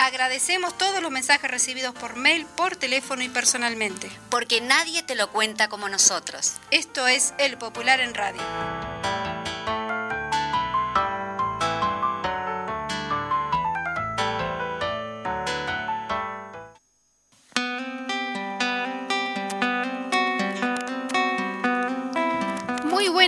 Agradecemos todos los mensajes recibidos por mail, por teléfono y personalmente. Porque nadie te lo cuenta como nosotros. Esto es El Popular en Radio.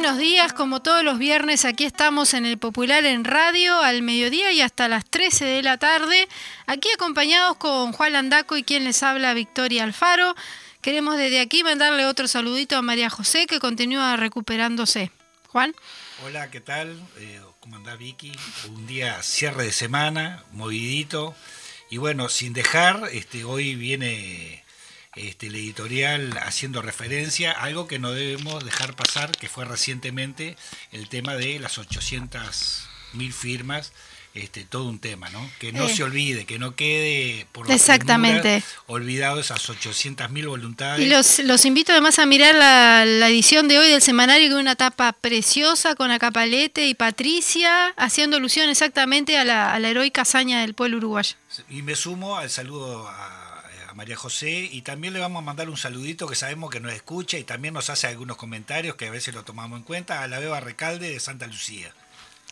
Buenos días, como todos los viernes, aquí estamos en el Popular en Radio al mediodía y hasta las 13 de la tarde, aquí acompañados con Juan Landaco y quien les habla Victoria Alfaro. Queremos desde aquí mandarle otro saludito a María José que continúa recuperándose. Juan. Hola, ¿qué tal? Eh, ¿Cómo anda Vicky? Un día cierre de semana, movidito. Y bueno, sin dejar, este, hoy viene este, el editorial haciendo referencia a algo que no debemos dejar pasar, que fue recientemente el tema de las 800.000 firmas este, todo un tema, ¿no? Que no eh. se olvide, que no quede por Exactamente. olvidado esas 800.000 voluntades. Y los, los invito además a mirar la, la, edición de hoy del semanario, que es una tapa preciosa con Acapalete y Patricia, haciendo alusión exactamente a la, a la heroica hazaña del pueblo uruguayo. Y me sumo al saludo a María José y también le vamos a mandar un saludito que sabemos que nos escucha y también nos hace algunos comentarios que a veces lo tomamos en cuenta a la Beba Recalde de Santa Lucía.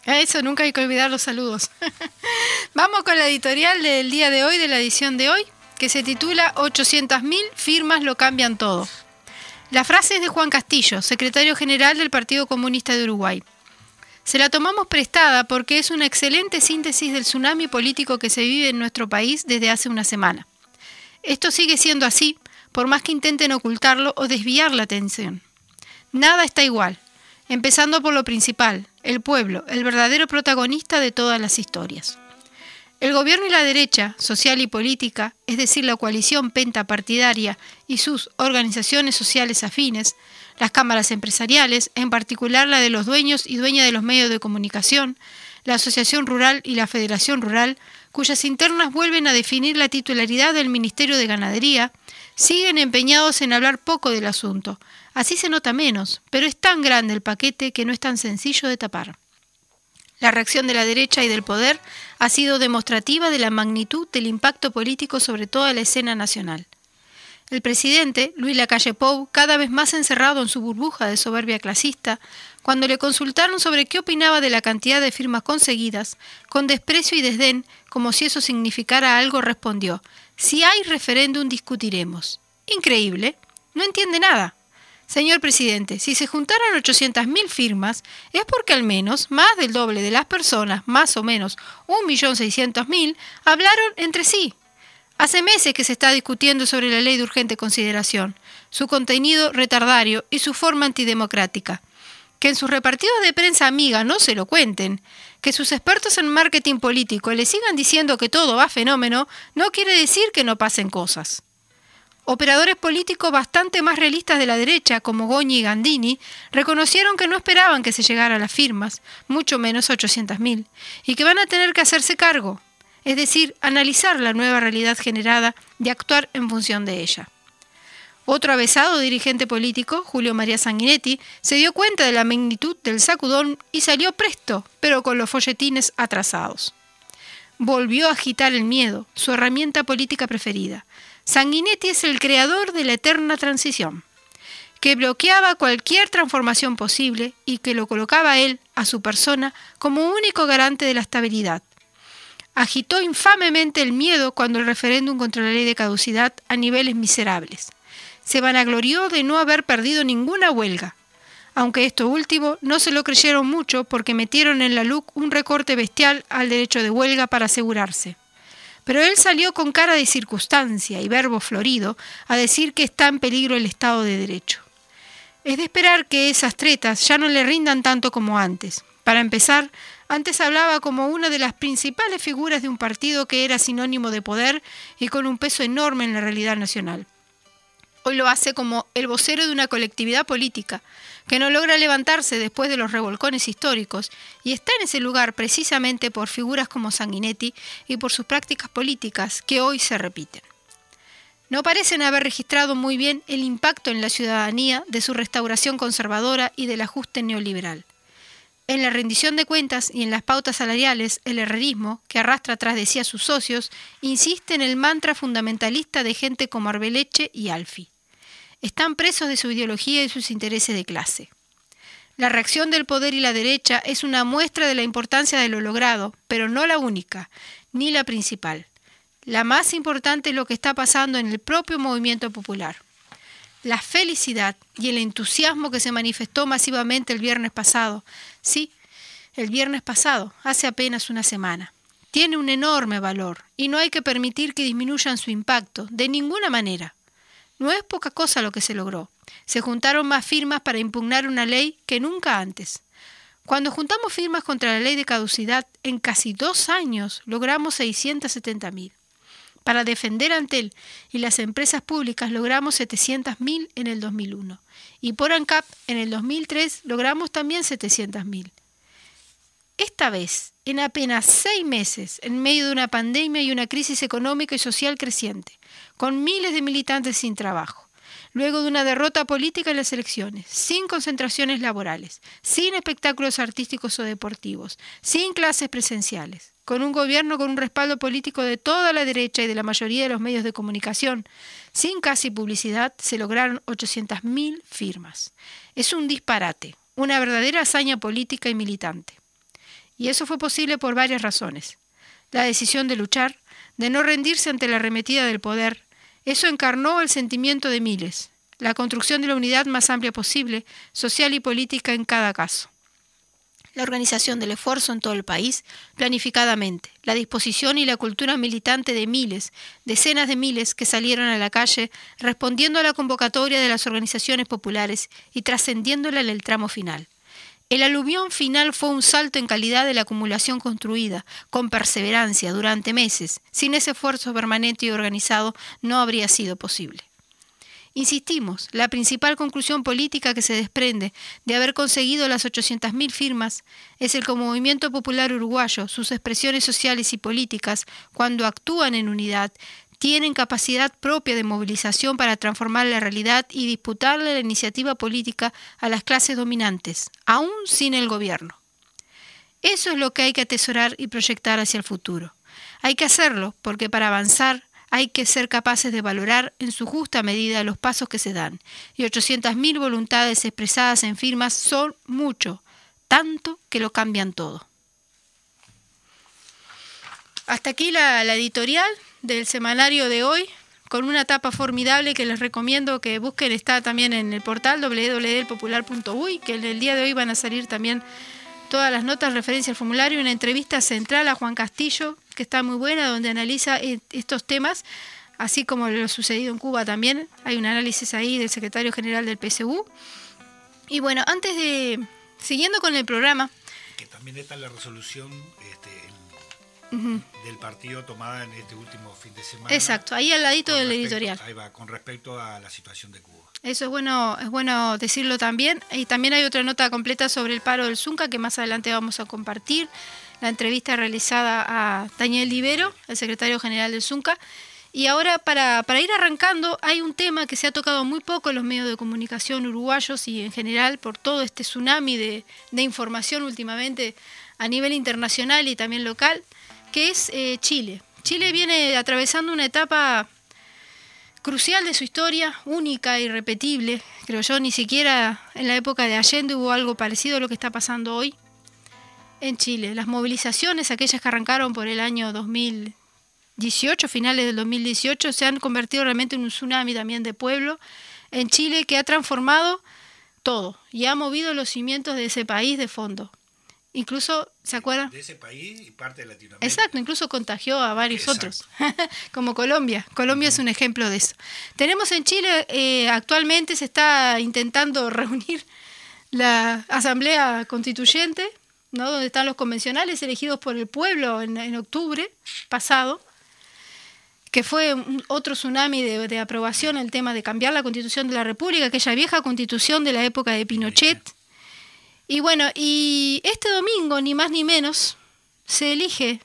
Eso, nunca hay que olvidar los saludos. vamos con la editorial del día de hoy, de la edición de hoy, que se titula 800.000 firmas lo cambian todo. La frase es de Juan Castillo, secretario general del Partido Comunista de Uruguay. Se la tomamos prestada porque es una excelente síntesis del tsunami político que se vive en nuestro país desde hace una semana. Esto sigue siendo así, por más que intenten ocultarlo o desviar la atención. Nada está igual, empezando por lo principal, el pueblo, el verdadero protagonista de todas las historias. El gobierno y la derecha, social y política, es decir, la coalición pentapartidaria y sus organizaciones sociales afines, las cámaras empresariales, en particular la de los dueños y dueñas de los medios de comunicación, la Asociación Rural y la Federación Rural, cuyas internas vuelven a definir la titularidad del Ministerio de Ganadería, siguen empeñados en hablar poco del asunto. Así se nota menos, pero es tan grande el paquete que no es tan sencillo de tapar. La reacción de la derecha y del poder ha sido demostrativa de la magnitud del impacto político sobre toda la escena nacional. El presidente, Luis Lacalle Pou, cada vez más encerrado en su burbuja de soberbia clasista, cuando le consultaron sobre qué opinaba de la cantidad de firmas conseguidas, con desprecio y desdén, como si eso significara algo, respondió, si hay referéndum discutiremos. Increíble. No entiende nada. Señor presidente, si se juntaron 800.000 firmas, es porque al menos más del doble de las personas, más o menos 1.600.000, hablaron entre sí. Hace meses que se está discutiendo sobre la ley de urgente consideración, su contenido retardario y su forma antidemocrática. Que en sus repartidos de prensa amiga no se lo cuenten, que sus expertos en marketing político le sigan diciendo que todo va fenómeno, no quiere decir que no pasen cosas. Operadores políticos bastante más realistas de la derecha, como Goñi y Gandini, reconocieron que no esperaban que se llegara a las firmas, mucho menos 800.000, y que van a tener que hacerse cargo, es decir, analizar la nueva realidad generada y actuar en función de ella. Otro avesado dirigente político, Julio María Sanguinetti, se dio cuenta de la magnitud del sacudón y salió presto, pero con los folletines atrasados. Volvió a agitar el miedo, su herramienta política preferida. Sanguinetti es el creador de la eterna transición, que bloqueaba cualquier transformación posible y que lo colocaba a él, a su persona, como único garante de la estabilidad. Agitó infamemente el miedo cuando el referéndum contra la ley de caducidad a niveles miserables se vanaglorió de no haber perdido ninguna huelga, aunque esto último no se lo creyeron mucho porque metieron en la LUC un recorte bestial al derecho de huelga para asegurarse. Pero él salió con cara de circunstancia y verbo florido a decir que está en peligro el Estado de Derecho. Es de esperar que esas tretas ya no le rindan tanto como antes. Para empezar, antes hablaba como una de las principales figuras de un partido que era sinónimo de poder y con un peso enorme en la realidad nacional. Hoy lo hace como el vocero de una colectividad política que no logra levantarse después de los revolcones históricos y está en ese lugar precisamente por figuras como Sanguinetti y por sus prácticas políticas que hoy se repiten. No parecen haber registrado muy bien el impacto en la ciudadanía de su restauración conservadora y del ajuste neoliberal. En la rendición de cuentas y en las pautas salariales, el herrerismo, que arrastra tras de sí a sus socios, insiste en el mantra fundamentalista de gente como Arbeleche y Alfi. Están presos de su ideología y sus intereses de clase. La reacción del poder y la derecha es una muestra de la importancia de lo logrado, pero no la única, ni la principal. La más importante es lo que está pasando en el propio movimiento popular. La felicidad y el entusiasmo que se manifestó masivamente el viernes pasado, sí, el viernes pasado, hace apenas una semana, tiene un enorme valor y no hay que permitir que disminuyan su impacto, de ninguna manera. No es poca cosa lo que se logró. Se juntaron más firmas para impugnar una ley que nunca antes. Cuando juntamos firmas contra la ley de caducidad, en casi dos años logramos 670.000. Para defender Antel y las empresas públicas logramos 700.000 en el 2001 y por ANCAP en el 2003 logramos también 700.000. Esta vez, en apenas seis meses, en medio de una pandemia y una crisis económica y social creciente, con miles de militantes sin trabajo, luego de una derrota política en las elecciones, sin concentraciones laborales, sin espectáculos artísticos o deportivos, sin clases presenciales, con un gobierno con un respaldo político de toda la derecha y de la mayoría de los medios de comunicación, sin casi publicidad, se lograron 800.000 firmas. Es un disparate, una verdadera hazaña política y militante. Y eso fue posible por varias razones. La decisión de luchar, de no rendirse ante la arremetida del poder, eso encarnó el sentimiento de miles, la construcción de la unidad más amplia posible, social y política en cada caso la organización del esfuerzo en todo el país, planificadamente, la disposición y la cultura militante de miles, decenas de miles que salieron a la calle respondiendo a la convocatoria de las organizaciones populares y trascendiéndola en el tramo final. El aluvión final fue un salto en calidad de la acumulación construida, con perseverancia, durante meses. Sin ese esfuerzo permanente y organizado no habría sido posible. Insistimos, la principal conclusión política que se desprende de haber conseguido las 800.000 firmas es el que el movimiento popular uruguayo, sus expresiones sociales y políticas, cuando actúan en unidad, tienen capacidad propia de movilización para transformar la realidad y disputarle la iniciativa política a las clases dominantes, aún sin el gobierno. Eso es lo que hay que atesorar y proyectar hacia el futuro. Hay que hacerlo porque para avanzar hay que ser capaces de valorar en su justa medida los pasos que se dan. Y 800.000 voluntades expresadas en firmas son mucho, tanto que lo cambian todo. Hasta aquí la, editorial del semanario de hoy, con una tapa formidable que les recomiendo que busquen, está también en el portal www.popular.uy, que en el día de hoy van a salir también todas las notas referencia al formulario, una entrevista central a Juan Castillo, que está muy buena, donde analiza eh, estos temas, así como lo sucedido en Cuba también. Hay un análisis ahí del secretario general del PSU. Y bueno, antes de, siguiendo con el programa. Que también está la resolución este, del partido tomada en este último fin de semana. Exacto, ahí al ladito del editorial. Ahí va, con respecto a la situación de Cuba. Eso es bueno, es bueno decirlo también. Y también hay otra nota completa sobre el paro del Zunca que más adelante vamos a compartir. La entrevista realizada a Daniel Libero, el secretario general del Zunca. Y ahora, para, para, ir arrancando, hay un tema que se ha tocado muy poco en los medios de comunicación uruguayos y en general por todo este tsunami de, información últimamente a nivel internacional y también local, que es eh, Chile. Chile viene atravesando una etapa crucial de su historia, única, irrepetible. Creo yo, ni siquiera en la época de Allende hubo algo parecido a lo que está pasando hoy en Chile. Las movilizaciones, aquellas que arrancaron por el año 2018, finales del 2018, se han convertido realmente en un tsunami también de pueblo en Chile que ha transformado todo y ha movido los cimientos de ese país de fondo. Incluso, ¿se acuerdan? De ese país y parte de Latinoamérica. Exacto, incluso contagió a varios otros, como Colombia. Colombia es un ejemplo de eso. Tenemos en Chile, eh, actualmente se está intentando reunir la Asamblea Constituyente, ¿no? donde están los convencionales elegidos por el pueblo en, en octubre pasado, que fue otro tsunami de, aprobación el tema de cambiar la constitución de la República, aquella vieja constitución de la época de Pinochet. Y bueno, y este domingo, ni más ni menos, se elige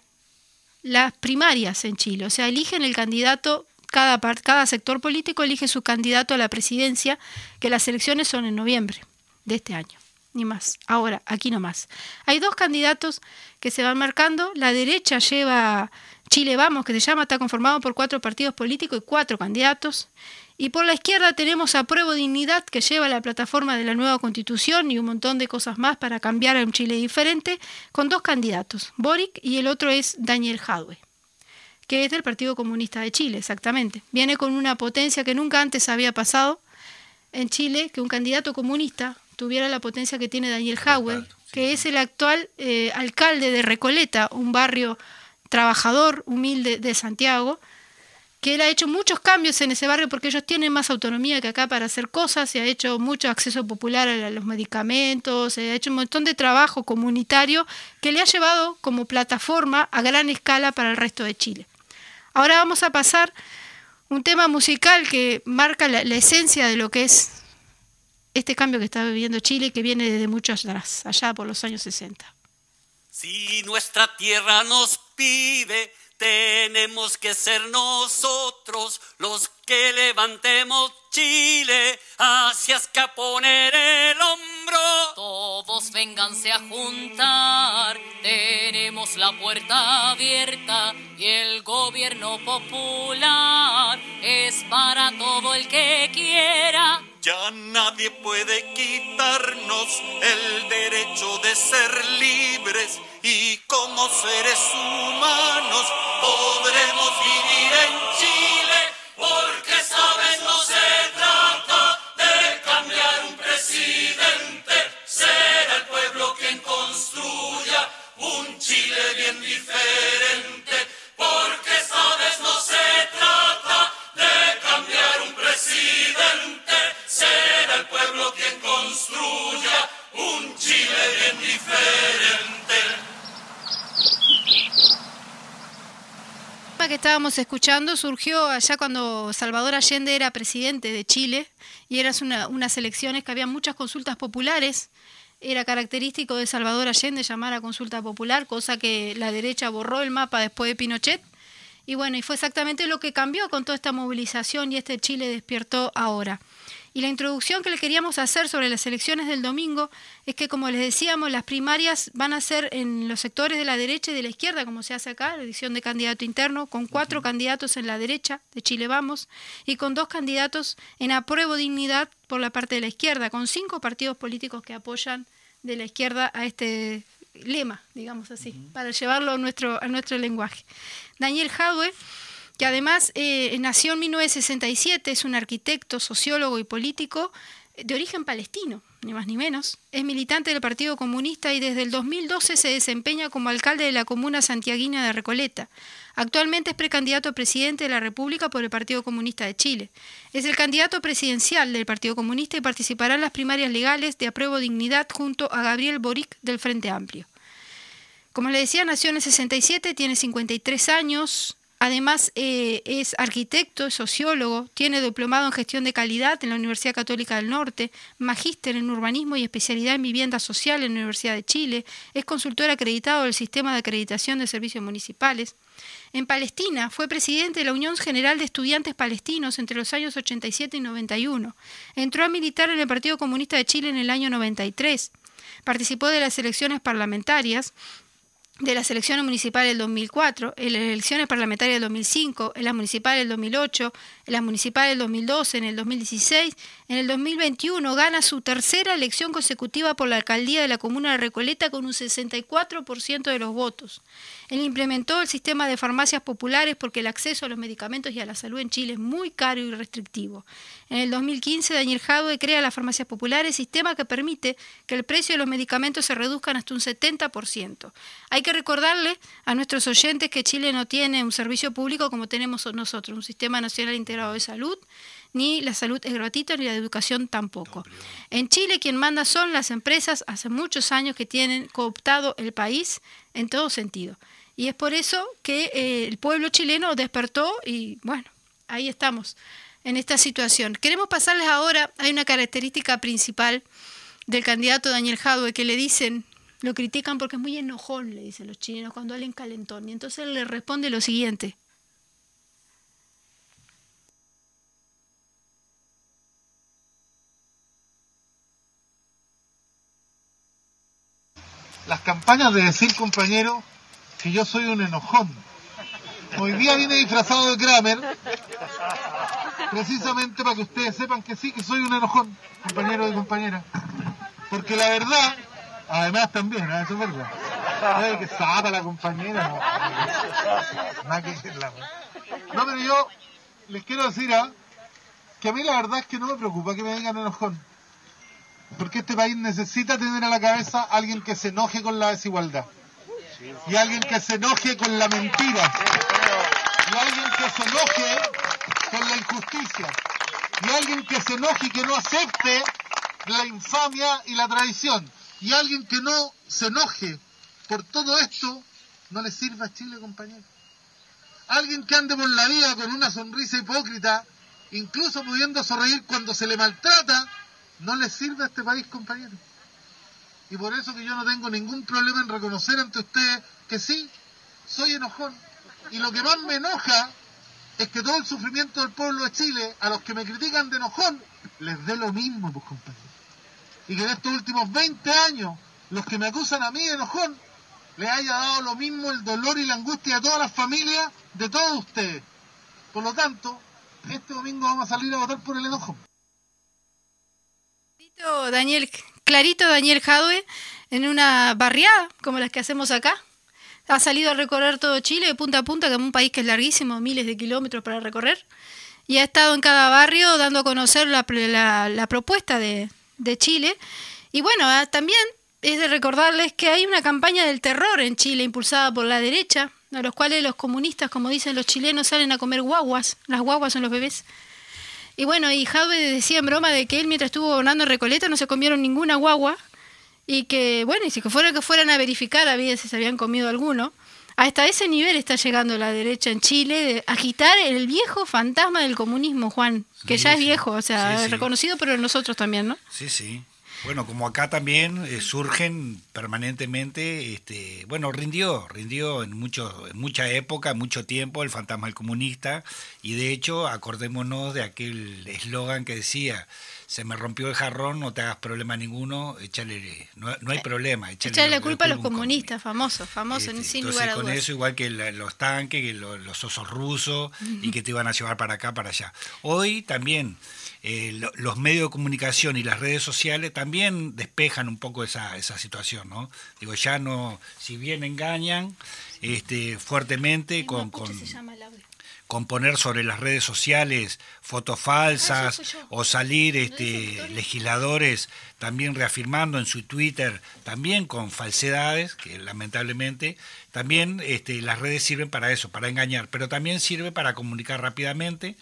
las primarias en Chile, o sea, eligen el candidato, cada, cada sector político elige su candidato a la presidencia, que las elecciones son en noviembre de este año, ni más. Ahora, aquí no más. Hay dos candidatos que se van marcando, la derecha lleva Chile Vamos, que se llama, está conformado por cuatro partidos políticos y cuatro candidatos. Y por la izquierda tenemos a Pruebo Dignidad, que lleva la plataforma de la nueva constitución y un montón de cosas más para cambiar a un Chile diferente, con dos candidatos, Boric y el otro es Daniel Jadwe, que es del Partido Comunista de Chile, exactamente. Viene con una potencia que nunca antes había pasado en Chile, que un candidato comunista tuviera la potencia que tiene Daniel Jadwe, que es el actual eh, alcalde de Recoleta, un barrio trabajador, humilde de Santiago, que él ha hecho muchos cambios en ese barrio porque ellos tienen más autonomía que acá para hacer cosas, se ha hecho mucho acceso popular a los medicamentos, se ha hecho un montón de trabajo comunitario que le ha llevado como plataforma a gran escala para el resto de Chile. Ahora vamos a pasar un tema musical que marca la, la esencia de lo que es este cambio que está viviendo Chile que viene desde mucho atrás, allá por los años 60. Si nuestra tierra nos pide, tenemos que ser nosotros los que levantemos Chile hacia poner el hombro. Todos vénganse a juntar, tenemos la puerta abierta y el gobierno popular es para todo el que quiera. Ya nadie puede quitarnos el derecho de ser libres y como seres humanos podremos vivir en Chile porque sabes no se Chile bien diferente porque sabes no se trata de cambiar un presidente, será el pueblo quien construya un Chile bien diferente. que estábamos escuchando surgió allá cuando Salvador Allende era presidente de Chile y eran una, unas elecciones que había muchas consultas populares. Era característico de Salvador Allende llamar a consulta popular, cosa que la derecha borró el mapa después de Pinochet. Y bueno, y fue exactamente lo que cambió con toda esta movilización y este Chile despertó ahora. Y la introducción que le queríamos hacer sobre las elecciones del domingo es que, como les decíamos, las primarias van a ser en los sectores de la derecha y de la izquierda, como se hace acá, la elección de candidato interno, con cuatro candidatos en la derecha, de Chile Vamos, y con dos candidatos en apruebo dignidad por la parte de la izquierda, con cinco partidos políticos que apoyan de la izquierda a este lema, digamos así, para llevarlo a nuestro, a nuestro lenguaje. Daniel Jadwe que además eh, nació en 1967, es un arquitecto, sociólogo y político de origen palestino, ni más ni menos. Es militante del Partido Comunista y desde el 2012 se desempeña como alcalde de la comuna santiaguina de Recoleta. Actualmente es precandidato a presidente de la República por el Partido Comunista de Chile. Es el candidato presidencial del Partido Comunista y participará en las primarias legales de apruebo dignidad junto a Gabriel Boric del Frente Amplio. Como le decía, nació en el 67, tiene 53 años, Además, eh, es arquitecto, sociólogo, tiene diplomado en gestión de calidad en la Universidad Católica del Norte, magíster en urbanismo y especialidad en vivienda social en la Universidad de Chile, es consultor acreditado del Sistema de Acreditación de Servicios Municipales. En Palestina fue presidente de la Unión General de Estudiantes Palestinos entre los años 87 y 91. Entró a militar en el Partido Comunista de Chile en el año 93. Participó de las elecciones parlamentarias de las elecciones municipales del 2004, en las elecciones parlamentarias del 2005, en las municipales del 2008, en las municipales del 2012, en el 2016, en el 2021 gana su tercera elección consecutiva por la alcaldía de la comuna de Recoleta con un 64% de los votos. Él implementó el sistema de farmacias populares porque el acceso a los medicamentos y a la salud en Chile es muy caro y restrictivo. En el 2015, Daniel Jadwe crea las farmacias populares, sistema que permite que el precio de los medicamentos se reduzcan hasta un 70%. Hay que recordarle a nuestros oyentes que Chile no tiene un servicio público como tenemos nosotros, un sistema nacional integrado de salud, ni la salud es gratuita, ni la educación tampoco. En Chile quien manda son las empresas hace muchos años que tienen cooptado el país en todo sentido. Y es por eso que eh, el pueblo chileno despertó y bueno, ahí estamos, en esta situación. Queremos pasarles ahora, hay una característica principal del candidato Daniel Jadwe que le dicen, lo critican porque es muy enojón, le dicen los chilenos, cuando alguien calentón. Y entonces él le responde lo siguiente. Las campañas de decir, compañero, que yo soy un enojón. Hoy día vine disfrazado de Kramer, precisamente para que ustedes sepan que sí, que soy un enojón, compañero y compañera. Porque la verdad, además también, ¿eh? eso es verdad. Ay, que sapa la compañera. No, pero yo les quiero decir ¿ah? que a mí la verdad es que no me preocupa que me digan enojón. Porque este país necesita tener a la cabeza a alguien que se enoje con la desigualdad. Y alguien que se enoje con la mentira. Y alguien que se enoje con la injusticia. Y alguien que se enoje y que no acepte la infamia y la traición. Y alguien que no se enoje por todo esto, no le sirve a Chile, compañero. Alguien que ande por la vida con una sonrisa hipócrita, incluso pudiendo sonreír cuando se le maltrata, no le sirve a este país, compañero. Y por eso que yo no tengo ningún problema en reconocer ante ustedes que sí, soy enojón. Y lo que más me enoja es que todo el sufrimiento del pueblo de Chile, a los que me critican de enojón, les dé lo mismo, pues compañero. Y que en estos últimos 20 años, los que me acusan a mí de enojón, les haya dado lo mismo el dolor y la angustia a todas las familias de todos ustedes. Por lo tanto, este domingo vamos a salir a votar por el enojo. Clarito Daniel, clarito Daniel Jadwe en una barriada como las que hacemos acá. Ha salido a recorrer todo Chile de punta a punta, que es un país que es larguísimo, miles de kilómetros para recorrer. Y ha estado en cada barrio dando a conocer la, propuesta de, de Chile. Y bueno, ah, también es de recordarles que hay una campaña del terror en Chile impulsada por la derecha, a los cuales los comunistas, como dicen los chilenos, salen a comer guaguas. Las guaguas son los bebés. Y bueno, y Jadwe decía en broma de que él mientras estuvo gobernando en Recoleta no se comieron ninguna guagua y que, bueno, y si que fuera que fueran a verificar a ver si se habían comido alguno. Hasta ese nivel está llegando la derecha en Chile de agitar el viejo fantasma del comunismo, Juan, que Sí, ya es viejo, o sea, Sí, sí. reconocido, pero nosotros también, ¿no? Sí, sí. Bueno, como acá también eh, surgen permanentemente, este, bueno, rindió, rindió en mucho, en mucha época, mucho tiempo el fantasma del comunista y de hecho acordémonos de aquel eslogan que decía se me rompió el jarrón, no te hagas problema ninguno, échale, no, no hay problema, échale, Echarle la culpa a los un comunistas, famosos, famosos, este, sin entonces, lugar a con dudas. eso, igual que la- los tanques, que lo- los osos rusos, y que te iban a llevar para acá, para allá. Hoy también eh, lo- los medios de comunicación y las redes sociales también despejan un poco esa, esa situación, ¿no? Digo, ya no, si bien engañan este, fuertemente con, con, se llama el audio. con poner sobre las redes sociales fotos falsas Ah, o salir este, legisladores también reafirmando en su Twitter, también con falsedades, que lamentablemente también este, las redes sirven para eso, para engañar, pero también sirve para comunicar rápidamente.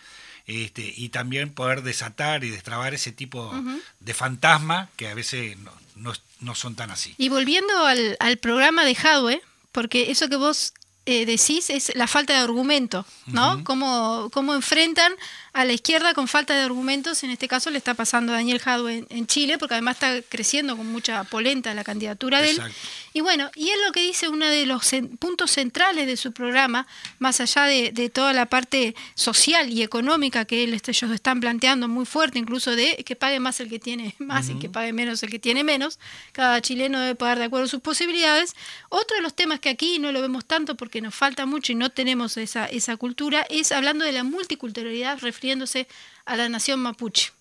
Este, y también poder desatar y destrabar ese tipo de fantasma que a veces no, no- no son tan así. Y volviendo al, al programa de Jadwe, porque eso que vos eh, decís es la falta de argumento, ¿no? cómo, cómo enfrentan a la izquierda con falta de argumentos, en este caso le está pasando a Daniel Jadwe en, en Chile, porque además está creciendo con mucha polenta la candidatura de él. Exacto. Y bueno, y él lo que dice, uno de los puntos centrales de su programa, más allá de, de toda la parte social y económica que él, este, ellos están planteando muy fuerte, incluso de que pague más el que tiene más y que pague menos el que tiene menos, cada chileno debe pagar de acuerdo a sus posibilidades. Otro de los temas que aquí no lo vemos tanto porque nos falta mucho y no tenemos esa, esa cultura, es hablando de la multiculturalidad, refiriéndose a la nación mapuche.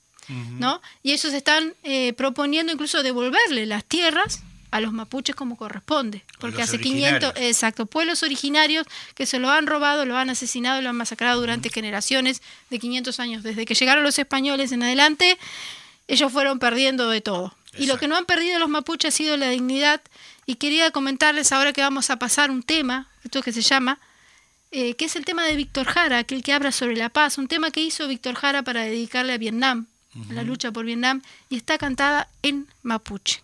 ¿no? Y ellos están eh, proponiendo incluso devolverle las tierras a los mapuches como corresponde, porque los hace 500, originarios. exacto, pueblos originarios que se lo han robado, lo han asesinado, lo han masacrado durante generaciones de 500 años, desde que llegaron los españoles en adelante, ellos fueron perdiendo de todo. Y lo que no han perdido los mapuches ha sido la dignidad. Y quería comentarles ahora que vamos a pasar un tema, esto que se llama, eh, que es el tema de Víctor Jara, aquel que habla sobre la paz, un tema que hizo Víctor Jara para dedicarle a Vietnam, a la lucha por Vietnam, y está cantada en mapuche.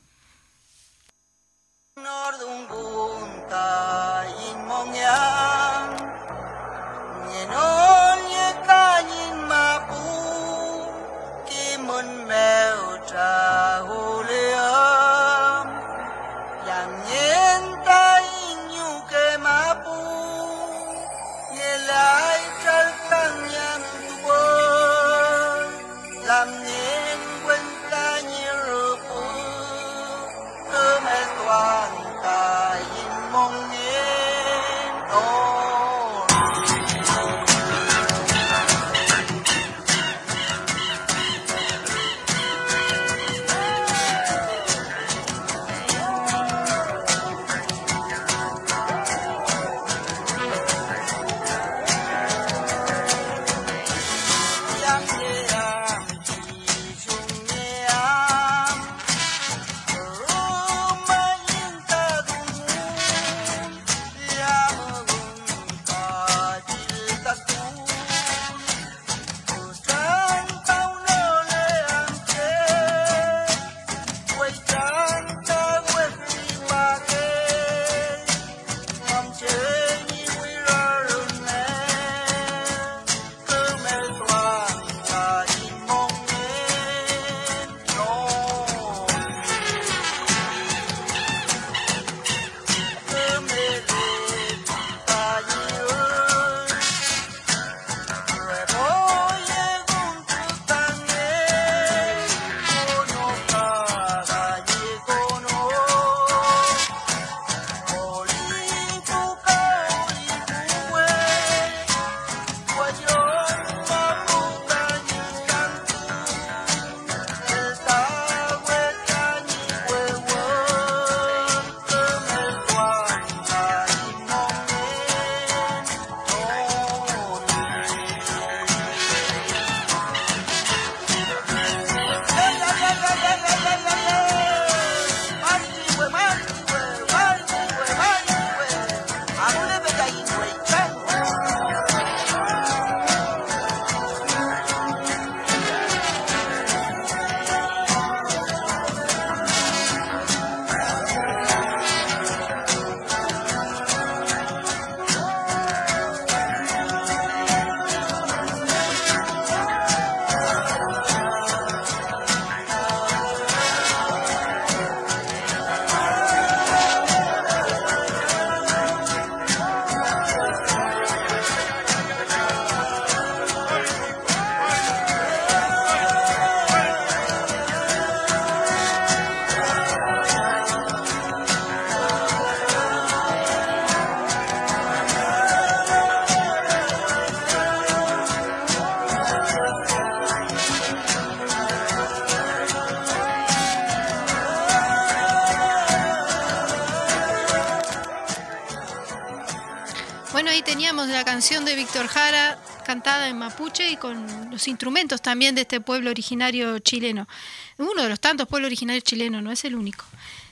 Canción de Víctor Jara, cantada en mapuche y con los instrumentos también de este pueblo originario chileno. Uno de los tantos pueblos originarios chilenos, no es el único.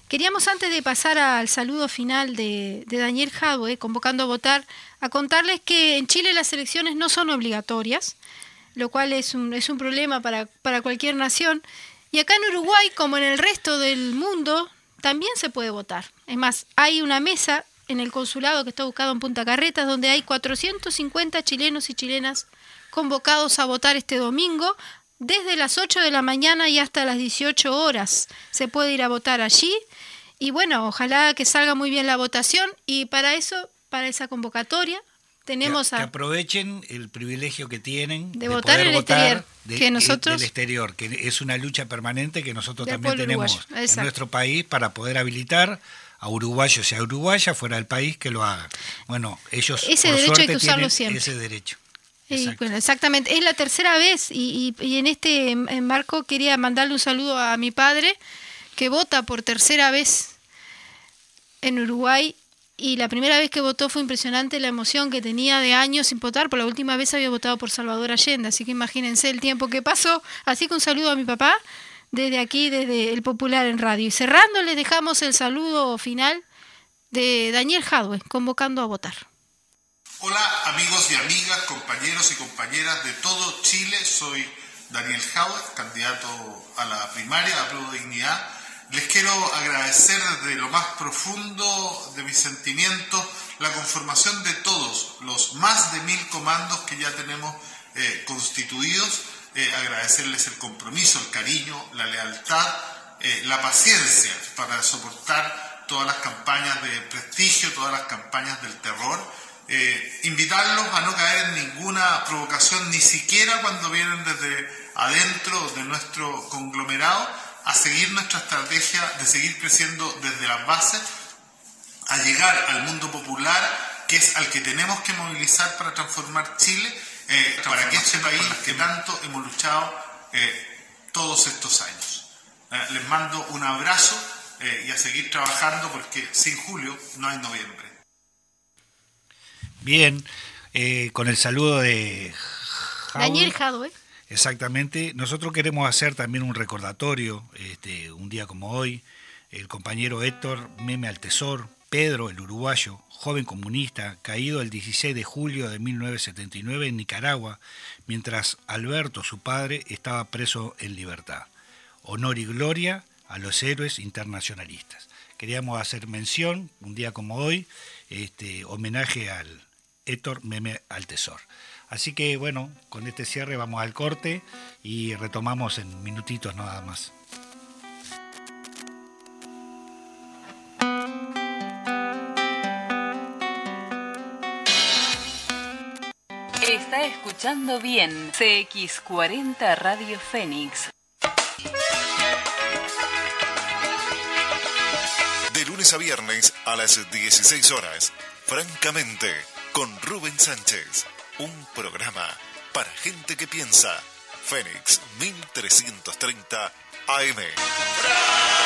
Queríamos antes de pasar al saludo final de, Daniel Jadwe, convocando a votar, a contarles que en Chile las elecciones no son obligatorias, lo cual es un, es un problema para, para cualquier nación. Y acá en Uruguay, como en el resto del mundo, también se puede votar. Es más, hay una mesa en el consulado que está buscado en Punta Carretas, donde hay 450 chilenos y chilenas convocados a votar este domingo, desde las 8 de la mañana y hasta las 18 horas. Se puede ir a votar allí. Y bueno, ojalá que salga muy bien la votación. Y para eso, para esa convocatoria, tenemos a... Que aprovechen el privilegio que tienen de, votar en el exterior, que nosotros... del exterior, que es una lucha permanente que nosotros también tenemos en nuestro país para poder habilitar a uruguayos y a uruguayas fuera del país que lo hagan. Bueno, ellos ese derecho hay que usarlo siempre. ese derecho. bueno, exactamente. Es la tercera vez y, y, en este marco quería mandarle un saludo a mi padre que vota por tercera vez en Uruguay y la primera vez que votó fue impresionante la emoción que tenía de años sin votar. Por la última vez había votado por Salvador Allende, así que imagínense el tiempo que pasó. Así que un saludo a mi papá desde aquí, desde el Popular en Radio. Y cerrando, le dejamos el saludo final de Daniel Jadwe, convocando a votar. Hola amigos y amigas, compañeros y compañeras de todo Chile, soy Daniel Jadwe, candidato a la primaria de Apruebo Dignidad. Les quiero agradecer desde lo más profundo de mis sentimientos la conformación de todos los más de mil comandos que ya tenemos eh, constituidos eh, agradecerles el compromiso, el cariño, la lealtad, eh, la paciencia para soportar todas las campañas de prestigio, todas las campañas del terror. Eh, invitarlos a no caer en ninguna provocación, ni siquiera cuando vienen desde adentro de nuestro conglomerado, a seguir nuestra estrategia de seguir creciendo desde las bases, a llegar al mundo popular que es al que tenemos que movilizar para transformar Chile, eh, para que este país que tanto hemos luchado eh, todos estos años. Eh, les mando un abrazo y a seguir trabajando porque sin julio no hay noviembre. Bien, con el saludo de Daniel Jadwe. Exactamente. Nosotros queremos hacer también un recordatorio, este, un día como hoy. El compañero Héctor Meme Altesor, Pedro, el uruguayo, joven comunista, caído el 16 de julio de 1979 en Nicaragua, mientras Alberto, su padre, estaba preso en libertad. Honor y gloria a los héroes internacionalistas. Queríamos hacer mención, un día como hoy, este, homenaje al Héctor Meme Altesor. Así que bueno, con este cierre vamos al corte y retomamos en minutitos nada más. Está escuchando bien CX40 Radio Fénix. De lunes a viernes a las 16 horas, francamente, con Rubén Sánchez un programa para gente que piensa. Fénix 1330 AM.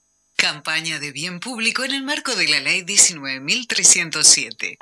Campaña de bien público en el marco de la Ley 19.307.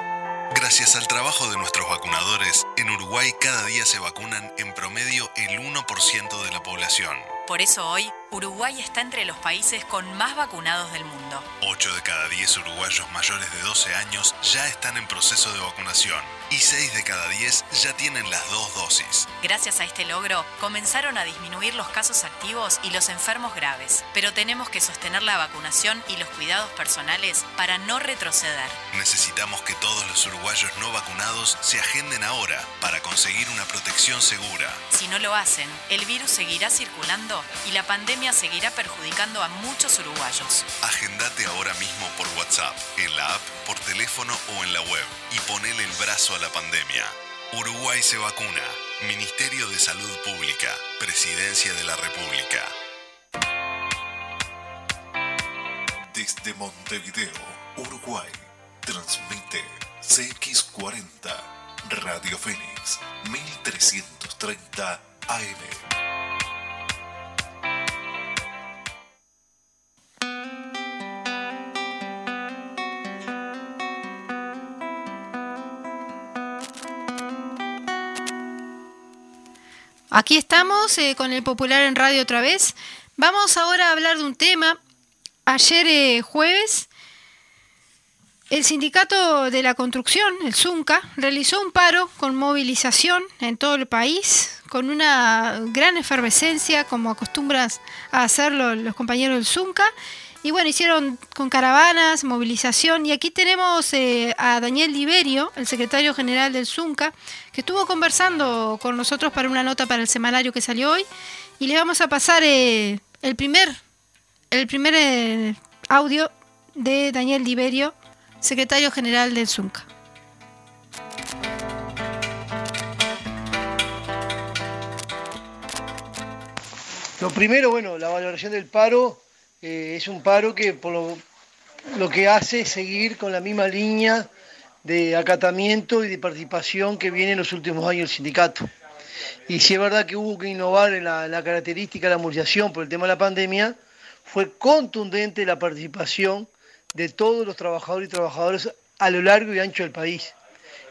Gracias al trabajo de nuestros vacunadores, en Uruguay cada día se vacunan en promedio el 1% de la población. Por eso hoy, Uruguay está entre los países con más vacunados del mundo. 8 de cada 10 uruguayos mayores de 12 años ya están en proceso de vacunación y 6 de cada 10 ya tienen las dos dosis. Gracias a este logro, comenzaron a disminuir los casos activos y los enfermos graves, pero tenemos que sostener la vacunación y los cuidados personales para no retroceder. Necesitamos que todos los uruguayos no vacunados se agenden ahora para conseguir una protección segura. Si no lo hacen, el virus seguirá circulando y la pandemia seguirá perjudicando a muchos uruguayos. Agendate ahora mismo por WhatsApp, en la app, por teléfono o en la web y ponele el brazo a la pandemia. Uruguay se vacuna. Ministerio de Salud Pública. Presidencia de la República. Desde Montevideo, Uruguay, transmite CX40 Radio Fénix 1330 AM. Aquí estamos eh, con el Popular en Radio otra vez. Vamos ahora a hablar de un tema. Ayer eh, jueves, el sindicato de la construcción, el ZUNCA, realizó un paro con movilización en todo el país, con una gran efervescencia, como acostumbras a hacerlo los compañeros del ZUNCA. Y bueno, hicieron con caravanas, movilización. Y aquí tenemos eh, a Daniel Liberio, el secretario general del ZUNCA, que estuvo conversando con nosotros para una nota para el semanario que salió hoy. Y le vamos a pasar eh, el primer, el primer eh, audio de Daniel Liberio, secretario general del ZUNCA. Lo primero, bueno, la valoración del paro eh, es un paro que lo, que hace es seguir con la misma línea de acatamiento y de participación que viene en los últimos años el sindicato. Y si es verdad que hubo que innovar en la, característica de la movilización por el tema de la pandemia, fue contundente la participación de todos los trabajadores y trabajadoras a lo largo y ancho del país.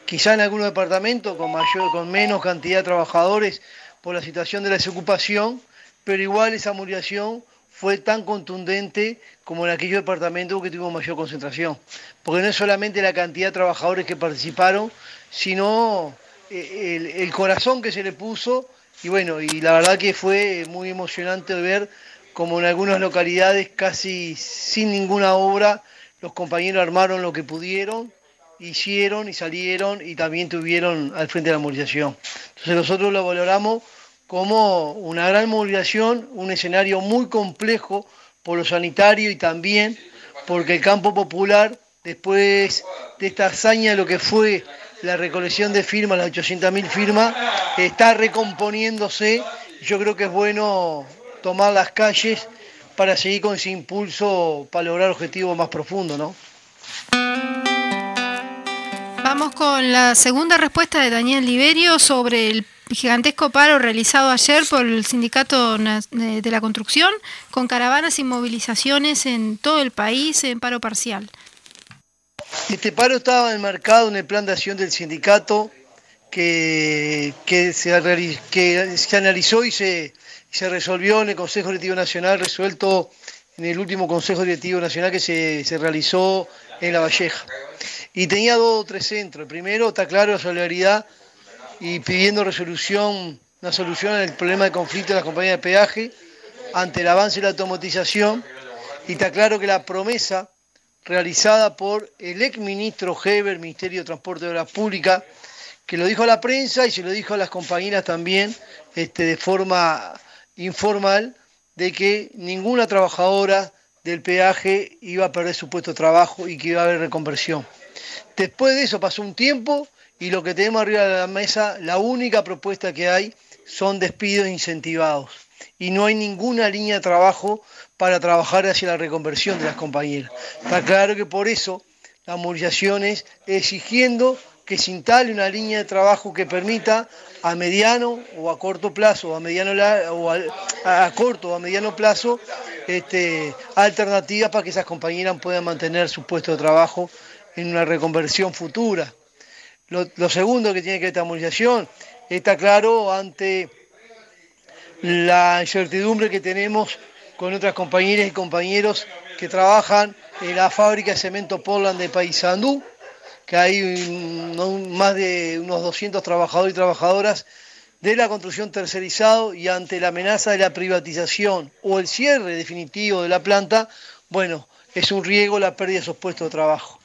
Quizá en algunos departamentos con, mayor, con menos cantidad de trabajadores por la situación de la desocupación, pero igual esa movilización fue tan contundente como en aquellos departamentos que tuvimos mayor concentración. Porque no es solamente la cantidad de trabajadores que participaron, sino eh, el, corazón que se le puso y bueno, y la verdad que fue muy emocionante ver como en algunas localidades casi sin ninguna obra los compañeros armaron lo que pudieron, hicieron y salieron y también tuvieron al frente la movilización. Entonces nosotros lo valoramos como una gran movilización, un escenario muy complejo por lo sanitario y también porque el campo popular, después de esta hazaña de lo que fue la recolección de firmas, las 800.000 firmas, está recomponiéndose. Yo creo que es bueno tomar las calles para seguir con ese impulso para lograr objetivos más profundos, ¿no? Vamos con la segunda respuesta de Daniel Liberio sobre el gigantesco paro realizado ayer por el Sindicato de la Construcción, con caravanas y movilizaciones en todo el país en paro parcial. Este paro estaba enmarcado en el plan de acción del sindicato que, que, se, que se analizó y se, se resolvió en el Consejo Directivo Nacional, resuelto en el último Consejo Directivo Nacional que se, se realizó en La Valleja. Y tenía dos o tres centros. El primero, está claro, la solidaridad y pidiendo resolución, una solución al problema de conflicto de las compañías de peaje ante el avance de la automatización. Y está claro que la promesa realizada por el ex ministro Heber, Ministerio de Transporte de Obras Públicas, que lo dijo a la prensa y se lo dijo a las compañeras también este, de forma informal, de que ninguna trabajadora del peaje iba a perder su puesto de trabajo y que iba a haber reconversión. Después de eso pasó un tiempo y lo que tenemos arriba de la mesa, la única propuesta que hay son despidos incentivados. Y no hay ninguna línea de trabajo para trabajar hacia la reconversión de las compañeras. Está claro que por eso las movilizaciones exigiendo que se instale una línea de trabajo que permita a mediano o a corto plazo, a mediano o a, corto o a mediano plazo, este, alternativas para que esas compañeras puedan mantener su puesto de trabajo en una reconversión futura. Lo, segundo que tiene que ver esta movilización está claro ante la incertidumbre que tenemos con otras compañeras y compañeros que trabajan en la fábrica de cemento Portland de Paysandú, que hay más de unos 200 trabajadores y trabajadoras de la construcción tercerizado y ante la amenaza de la privatización o el cierre definitivo de la planta, bueno, es un riesgo la pérdida de esos puestos de trabajo.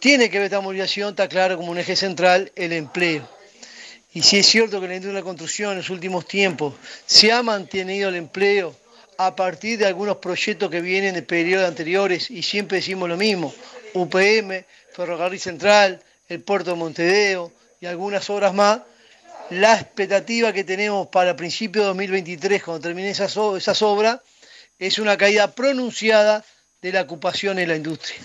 Tiene que ver esta movilización, está claro, como un eje central el empleo. Y si es cierto que la industria de la construcción en los últimos tiempos se ha mantenido el empleo a partir de algunos proyectos que vienen de periodos anteriores y siempre decimos lo mismo, UPM, Ferrocarril Central, el puerto de Montevideo y algunas obras más, la expectativa que tenemos para principios de 2023, cuando terminen esas, esas obras, es una caída pronunciada de la ocupación en la industria.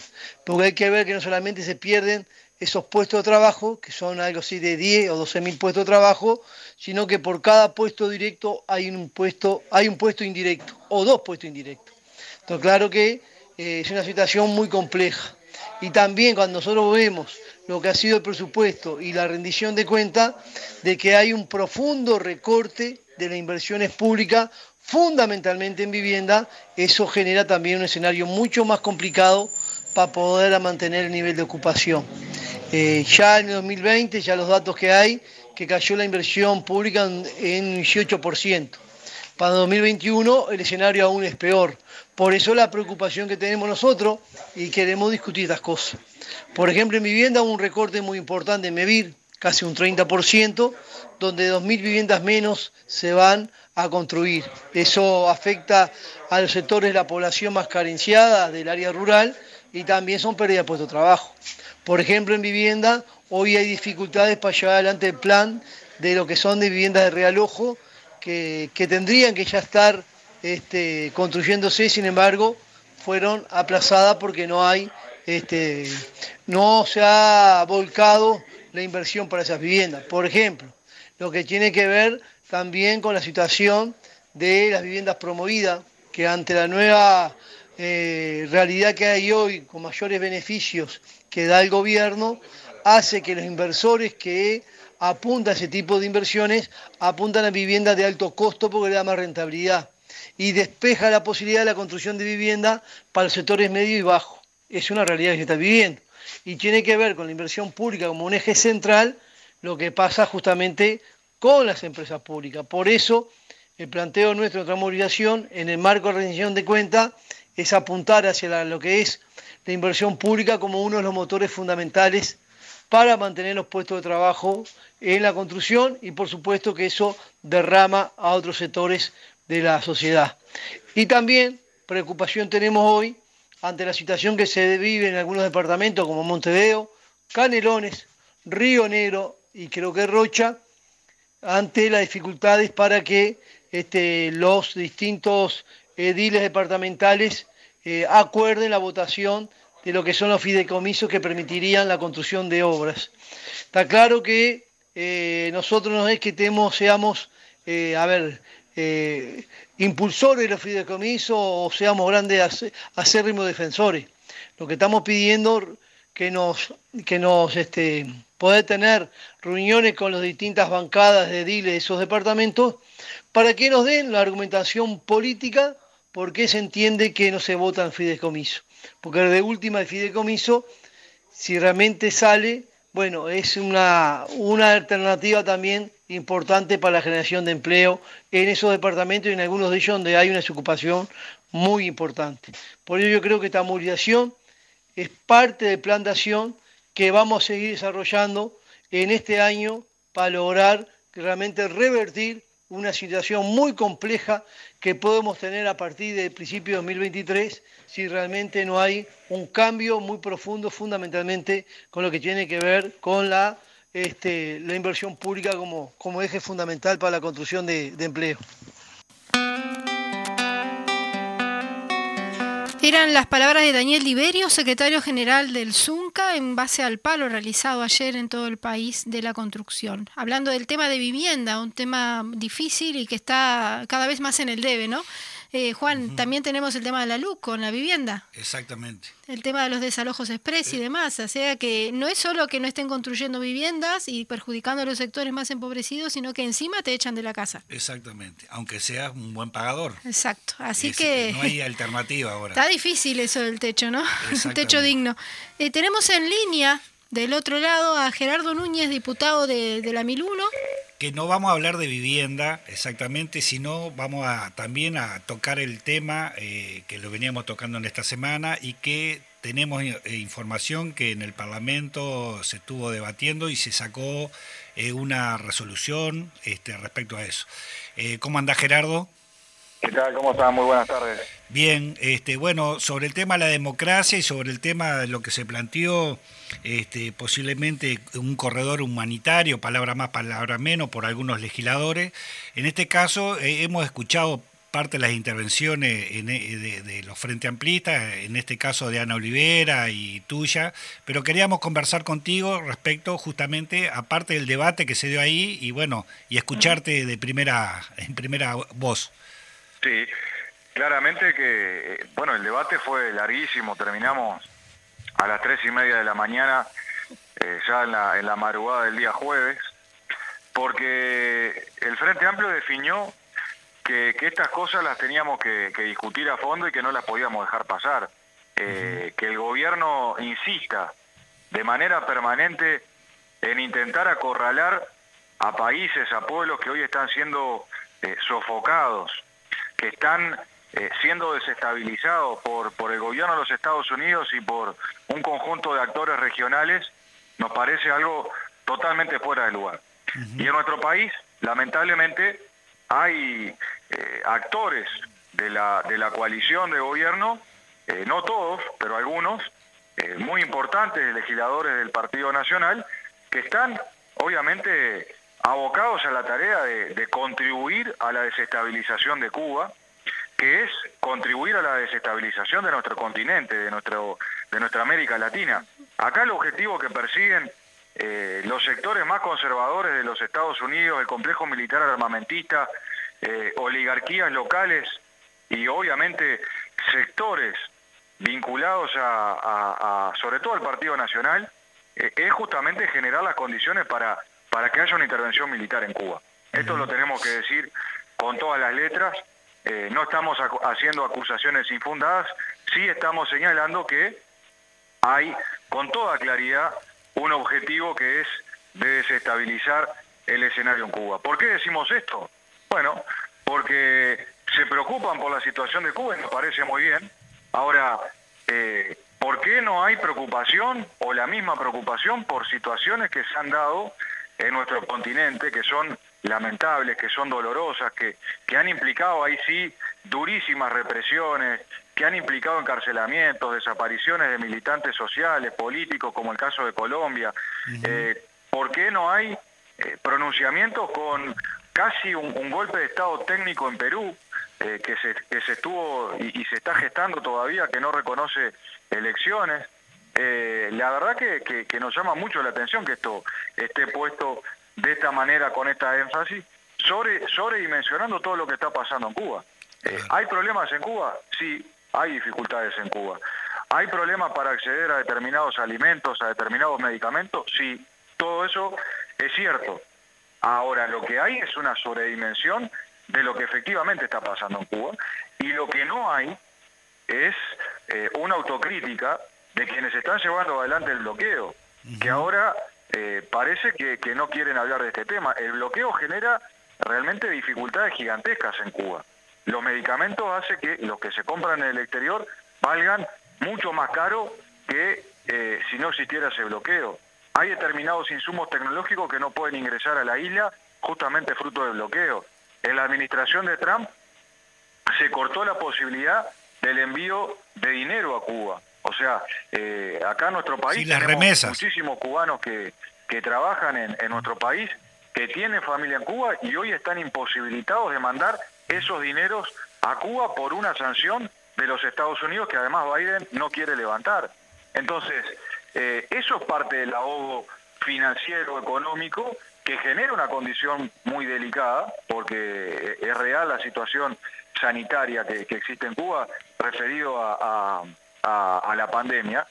Porque hay que ver que no solamente se pierden esos puestos de trabajo, que son algo así de 10 o 12 mil puestos de trabajo, sino que por cada puesto directo hay un puesto, hay un puesto indirecto o dos puestos indirectos. Entonces, claro que eh, es una situación muy compleja. Y también cuando nosotros vemos lo que ha sido el presupuesto y la rendición de cuenta, de que hay un profundo recorte de las inversiones públicas fundamentalmente en vivienda, eso genera también un escenario mucho más complicado para poder mantener el nivel de ocupación. Eh, ya en el 2020, ya los datos que hay, que cayó la inversión pública en, un 18%. Para 2021 el escenario aún es peor. Por eso la preocupación que tenemos nosotros y queremos discutir estas cosas. Por ejemplo, en vivienda un recorte muy importante en MEVIR, casi un 30%, donde 2.000 viviendas menos se van a construir. Eso afecta a los sectores de la población más carenciada del área rural y también son pérdidas de puestos de trabajo. Por ejemplo, en vivienda, hoy hay dificultades para llevar adelante el plan de lo que son de viviendas de realojo, que, que tendrían que ya estar este, construyéndose, sin embargo, fueron aplazadas porque no hay, este, no se ha volcado la inversión para esas viviendas. Por ejemplo, lo que tiene que ver también con la situación de las viviendas promovidas, que ante la nueva eh, realidad que hay hoy, con mayores beneficios que da el gobierno, hace que los inversores que apuntan a ese tipo de inversiones apuntan a viviendas de alto costo porque le da más rentabilidad y despeja la posibilidad de la construcción de vivienda para los sectores medio y bajo. Es una realidad que se está viviendo y tiene que ver con la inversión pública como un eje central lo que pasa justamente con las empresas públicas. Por eso, el planteo de nuestra movilización en el marco de rendición de cuentas es apuntar hacia lo que es la inversión pública como uno de los motores fundamentales para mantener los puestos de trabajo en la construcción y por supuesto que eso derrama a otros sectores de la sociedad. Y también preocupación tenemos hoy ante la situación que se vive en algunos departamentos como Montevideo, Canelones, Río Negro y creo que Rocha, ante las dificultades para que este, los distintos ediles departamentales eh, acuerden la votación de lo que son los fideicomisos que permitirían la construcción de obras. Está claro que eh, nosotros no es que temos, seamos, eh, a ver, impulsores de los fideicomisos o seamos grandes acérrimos defensores. Lo que estamos pidiendo que nos, que nos este, puede tener reuniones con las distintas bancadas de ediles de esos departamentos para que nos den la argumentación política por qué se entiende que no se vota en fideicomiso. Porque de última el fideicomiso, si realmente sale, bueno, es una, una alternativa también importante para la generación de empleo en esos departamentos y en algunos de ellos donde hay una desocupación muy importante. Por ello yo creo que esta movilización es parte del plan de acción que vamos a seguir desarrollando en este año para lograr realmente revertir una situación muy compleja que podemos tener a partir del principio de 2023 si realmente no hay un cambio muy profundo fundamentalmente con lo que tiene que ver con la, este, la inversión pública como, como eje fundamental para la construcción de, de empleo. Eran las palabras de Daniel Liberio, secretario general del ZUNCA, en base al palo realizado ayer en todo el país de la construcción. Hablando del tema de vivienda, un tema difícil y que está cada vez más en el debe, ¿no? Eh, Juan, también tenemos el tema de la luz con la vivienda. Exactamente. El tema de los desalojos express y demás. O sea que no es solo que no estén construyendo viviendas y perjudicando a los sectores más empobrecidos, sino que encima te echan de la casa. Exactamente. Aunque seas un buen pagador. Exacto. Así que. No hay alternativa ahora. Está difícil eso del techo, ¿no? Un techo digno. Eh, tenemos en línea del otro lado a Gerardo Núñez, diputado de, de la 1001 que no vamos a hablar de vivienda exactamente, sino vamos también a tocar el tema eh, que lo veníamos tocando en esta semana y que tenemos eh, información que en el Parlamento se estuvo debatiendo y se sacó eh, una resolución este, respecto a eso. ¿Cómo anda Gerardo? ¿Qué tal? ¿Cómo estás? Muy buenas tardes. Bien, este, bueno, sobre el tema de la democracia y sobre el tema de lo que se planteó, este, posiblemente un corredor humanitario, palabra más, palabra menos, por algunos legisladores. En este caso, eh, hemos escuchado parte de las intervenciones eh, de, los Frente Amplistas, en este caso de Ana Olivera y tuya, pero queríamos conversar contigo respecto justamente, aparte del debate que se dio ahí, y bueno, y escucharte de primera, en primera voz. Sí, claramente que, eh, bueno, el debate fue larguísimo, terminamos a las tres y media de la mañana, eh, ya en la, en la madrugada del día jueves, porque el Frente Amplio definió que, estas cosas las teníamos que, discutir a fondo y que no las podíamos dejar pasar. Eh, que el gobierno insista de manera permanente en intentar acorralar a países, a pueblos que hoy están siendo sofocados, que están eh, siendo desestabilizados por, por el gobierno de los Estados Unidos y por un conjunto de actores regionales, nos parece algo totalmente fuera de lugar. Y en nuestro país, lamentablemente, hay eh, actores de la, de la coalición de gobierno, eh, no todos, pero algunos, muy importantes legisladores del Partido Nacional, que están obviamente abocados a la tarea de, contribuir a la desestabilización de Cuba, que es contribuir a la desestabilización de nuestro continente, de, nuestro, de nuestra América Latina. Acá el objetivo que persiguen eh, los sectores más conservadores de los Estados Unidos, el complejo militar armamentista, eh, oligarquías locales y obviamente sectores vinculados a, sobre todo al Partido Nacional, eh, es justamente generar las condiciones para para que haya una intervención militar en Cuba. Esto lo tenemos que decir con todas las letras, eh, no estamos haciendo acusaciones infundadas, sí estamos señalando que hay con toda claridad un objetivo que es de desestabilizar el escenario en Cuba. ¿Por qué decimos esto? Bueno, porque se preocupan por la situación de Cuba y nos parece muy bien. Ahora, eh, ¿por qué no hay preocupación o la misma preocupación por situaciones que se han dado en nuestro continente, que son lamentables, que son dolorosas, que, que han implicado ahí sí durísimas represiones, que han implicado encarcelamientos, desapariciones de militantes sociales, políticos, como el caso de Colombia. Eh, ¿Por qué no hay eh, pronunciamientos con casi un, golpe de Estado técnico en Perú, eh, que, se, que se estuvo y, se está gestando todavía, que no reconoce elecciones? La verdad que, que, nos llama mucho la atención que esto esté puesto de esta manera, con esta énfasis, sobre, sobredimensionando todo lo que está pasando en Cuba. ¿Hay problemas en Cuba? Sí, hay dificultades en Cuba. ¿Hay problemas para acceder a determinados alimentos, a determinados medicamentos? Sí, todo eso es cierto. Ahora, lo que hay es una sobredimensión de lo que efectivamente está pasando en Cuba y lo que no hay es eh, una autocrítica de quienes están llevando adelante el bloqueo, que ahora eh, parece que, que no quieren hablar de este tema. El bloqueo genera realmente dificultades gigantescas en Cuba los medicamentos hacen que los que se compran en el exterior valgan mucho más caro que eh, si no existiera ese bloqueo. Hay determinados insumos tecnológicos que no pueden ingresar a la isla justamente fruto del bloqueo. En la administración de Trump se cortó la posibilidad del envío de dinero a Cuba. O sea, eh, acá en nuestro país tenemos muchísimos cubanos que, que trabajan en, en nuestro país, que tienen familia en Cuba y hoy están imposibilitados de mandar esos dineros a Cuba por una sanción de los Estados Unidos que además Biden no quiere levantar. Entonces, eh, eso es parte del ahogo financiero, económico, que genera una condición muy delicada, porque es real la situación sanitaria que, existe en Cuba referido a, la pandemia,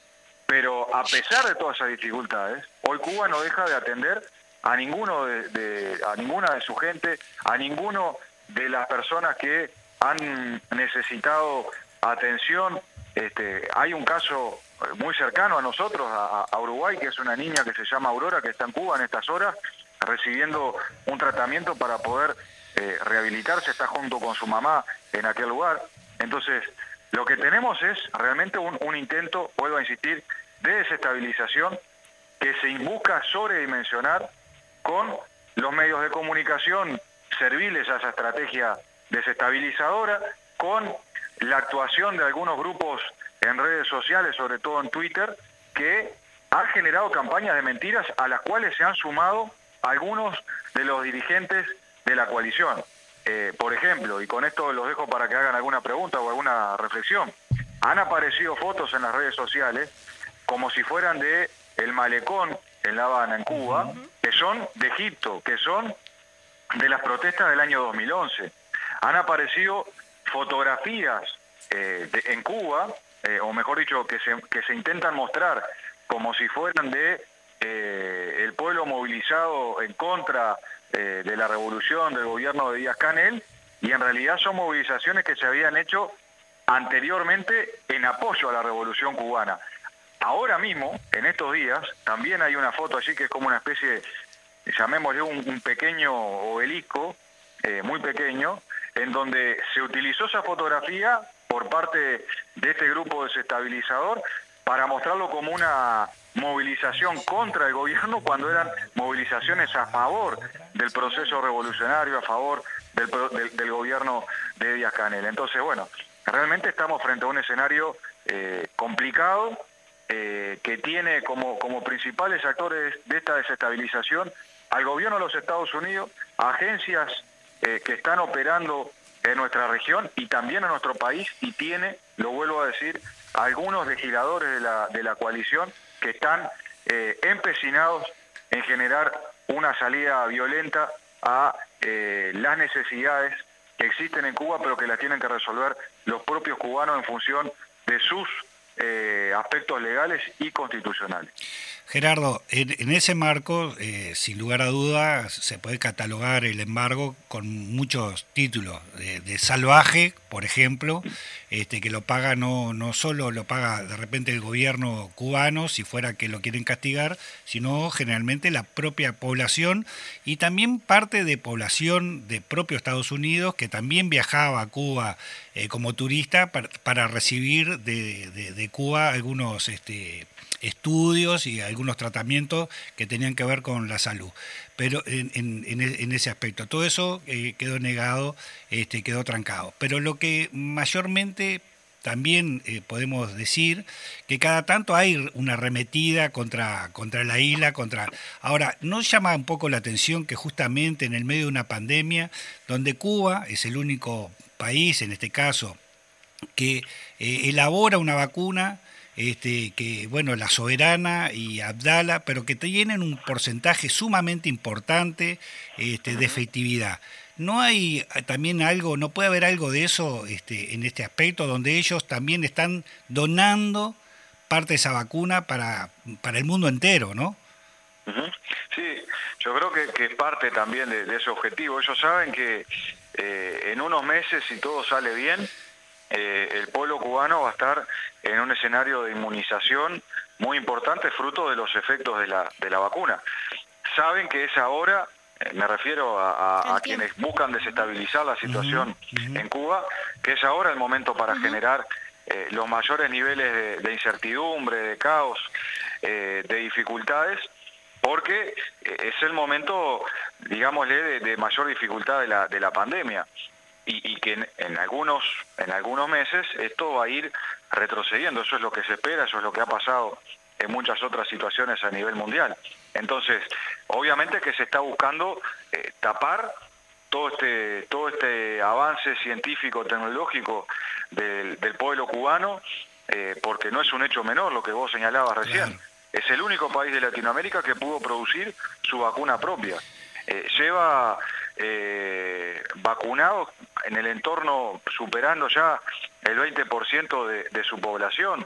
pero a pesar de todas esas dificultades, hoy Cuba no deja de atender a ninguno de, a ninguna de su gente, a ninguno de las personas que han necesitado atención. Este, hay un caso muy cercano a nosotros, a, Uruguay, que es una niña que se llama Aurora, que está en Cuba en estas horas, recibiendo un tratamiento para poder eh, rehabilitarse, está junto con su mamá en aquel lugar. Entonces, lo que tenemos es realmente un, intento, vuelvo a insistir, de desestabilización que se busca sobredimensionar con los medios de comunicación serviles a esa estrategia desestabilizadora, con la actuación de algunos grupos en redes sociales, sobre todo en Twitter, que han generado campañas de mentiras a las cuales se han sumado algunos de los dirigentes de la coalición. Eh, por ejemplo, y con esto los dejo para que hagan alguna pregunta o alguna reflexión, han aparecido fotos en las redes sociales como si fueran de el malecón en La Habana, en Cuba, que son de Egipto, que son de las protestas del año 2011. Han aparecido fotografías eh, en Cuba, eh, o mejor dicho, que se, que se intentan mostrar como si fueran de eh, el pueblo movilizado en contra de la revolución del gobierno de Díaz Canel, y en realidad son movilizaciones que se habían hecho anteriormente en apoyo a la revolución cubana. Ahora mismo, en estos días, también hay una foto allí que es como una especie llamémosle un, pequeño obelisco, eh, muy pequeño, en donde se utilizó esa fotografía por parte de este grupo desestabilizador para mostrarlo como una movilización contra el gobierno cuando eran movilizaciones a favor del proceso revolucionario, a favor del, gobierno de Díaz Canel. Entonces, bueno, realmente estamos frente a un escenario eh, complicado eh, que tiene como, como principales actores de esta desestabilización al gobierno de los Estados Unidos, agencias eh, que están operando en nuestra región y también en nuestro país y tiene, lo vuelvo a decir, algunos legisladores de la, de la coalición que están eh, empecinados en generar una salida violenta a eh, las necesidades que existen en Cuba, pero que las tienen que resolver los propios cubanos en función de sus aspectos legales y constitucionales. Gerardo, en, ese marco, eh, sin lugar a dudas, se puede catalogar el embargo con muchos títulos. De, salvaje, por ejemplo, este, que lo paga no, no solo lo paga de repente el gobierno cubano, si fuera que lo quieren castigar, sino generalmente la propia población y también parte de población de propio Estados Unidos que también viajaba a Cuba eh, como turista para, recibir de, de, Cuba algunos... Este, estudios y algunos tratamientos que tenían que ver con la salud. Pero en, ese aspecto, todo eso eh, quedó negado, este, quedó trancado. Pero lo que mayormente también eh, podemos decir que cada tanto hay una arremetida contra, contra la isla, contra... Ahora, ¿no llama un poco la atención que justamente en el medio de una pandemia, donde Cuba es el único país, en este caso, que eh, elabora una vacuna este, que, bueno, la Soberana y Abdala, pero que tienen un porcentaje sumamente importante este, de efectividad. ¿No hay eh, también algo, no puede haber algo de eso este, en este aspecto, donde ellos también están donando parte de esa vacuna para, para el mundo entero, ¿no? Sí, yo creo que, es parte también de, ese objetivo. Ellos saben que eh, en unos meses, si todo sale bien, eh, el pueblo cubano va a estar en un escenario de inmunización muy importante, fruto de los efectos de la, de la vacuna. Saben que es ahora, eh, me refiero a, quienes buscan desestabilizar la situación en Cuba, que es ahora el momento para generar eh, los mayores niveles de, incertidumbre, de caos, de dificultades, porque es el momento, digámosle, de, mayor dificultad de la, de la pandemia y, que en, algunos, en algunos meses esto va a ir retrocediendo. Eso es lo que se espera, eso es lo que ha pasado en muchas otras situaciones a nivel mundial. Entonces, obviamente que se está buscando eh, tapar todo este, todo este avance científico, tecnológico del, pueblo cubano, eh, porque no es un hecho menor lo que vos señalabas recién. Es el único país de Latinoamérica que pudo producir su vacuna propia. Eh, lleva eh, vacunados en el entorno superando ya el 20% de, de su población.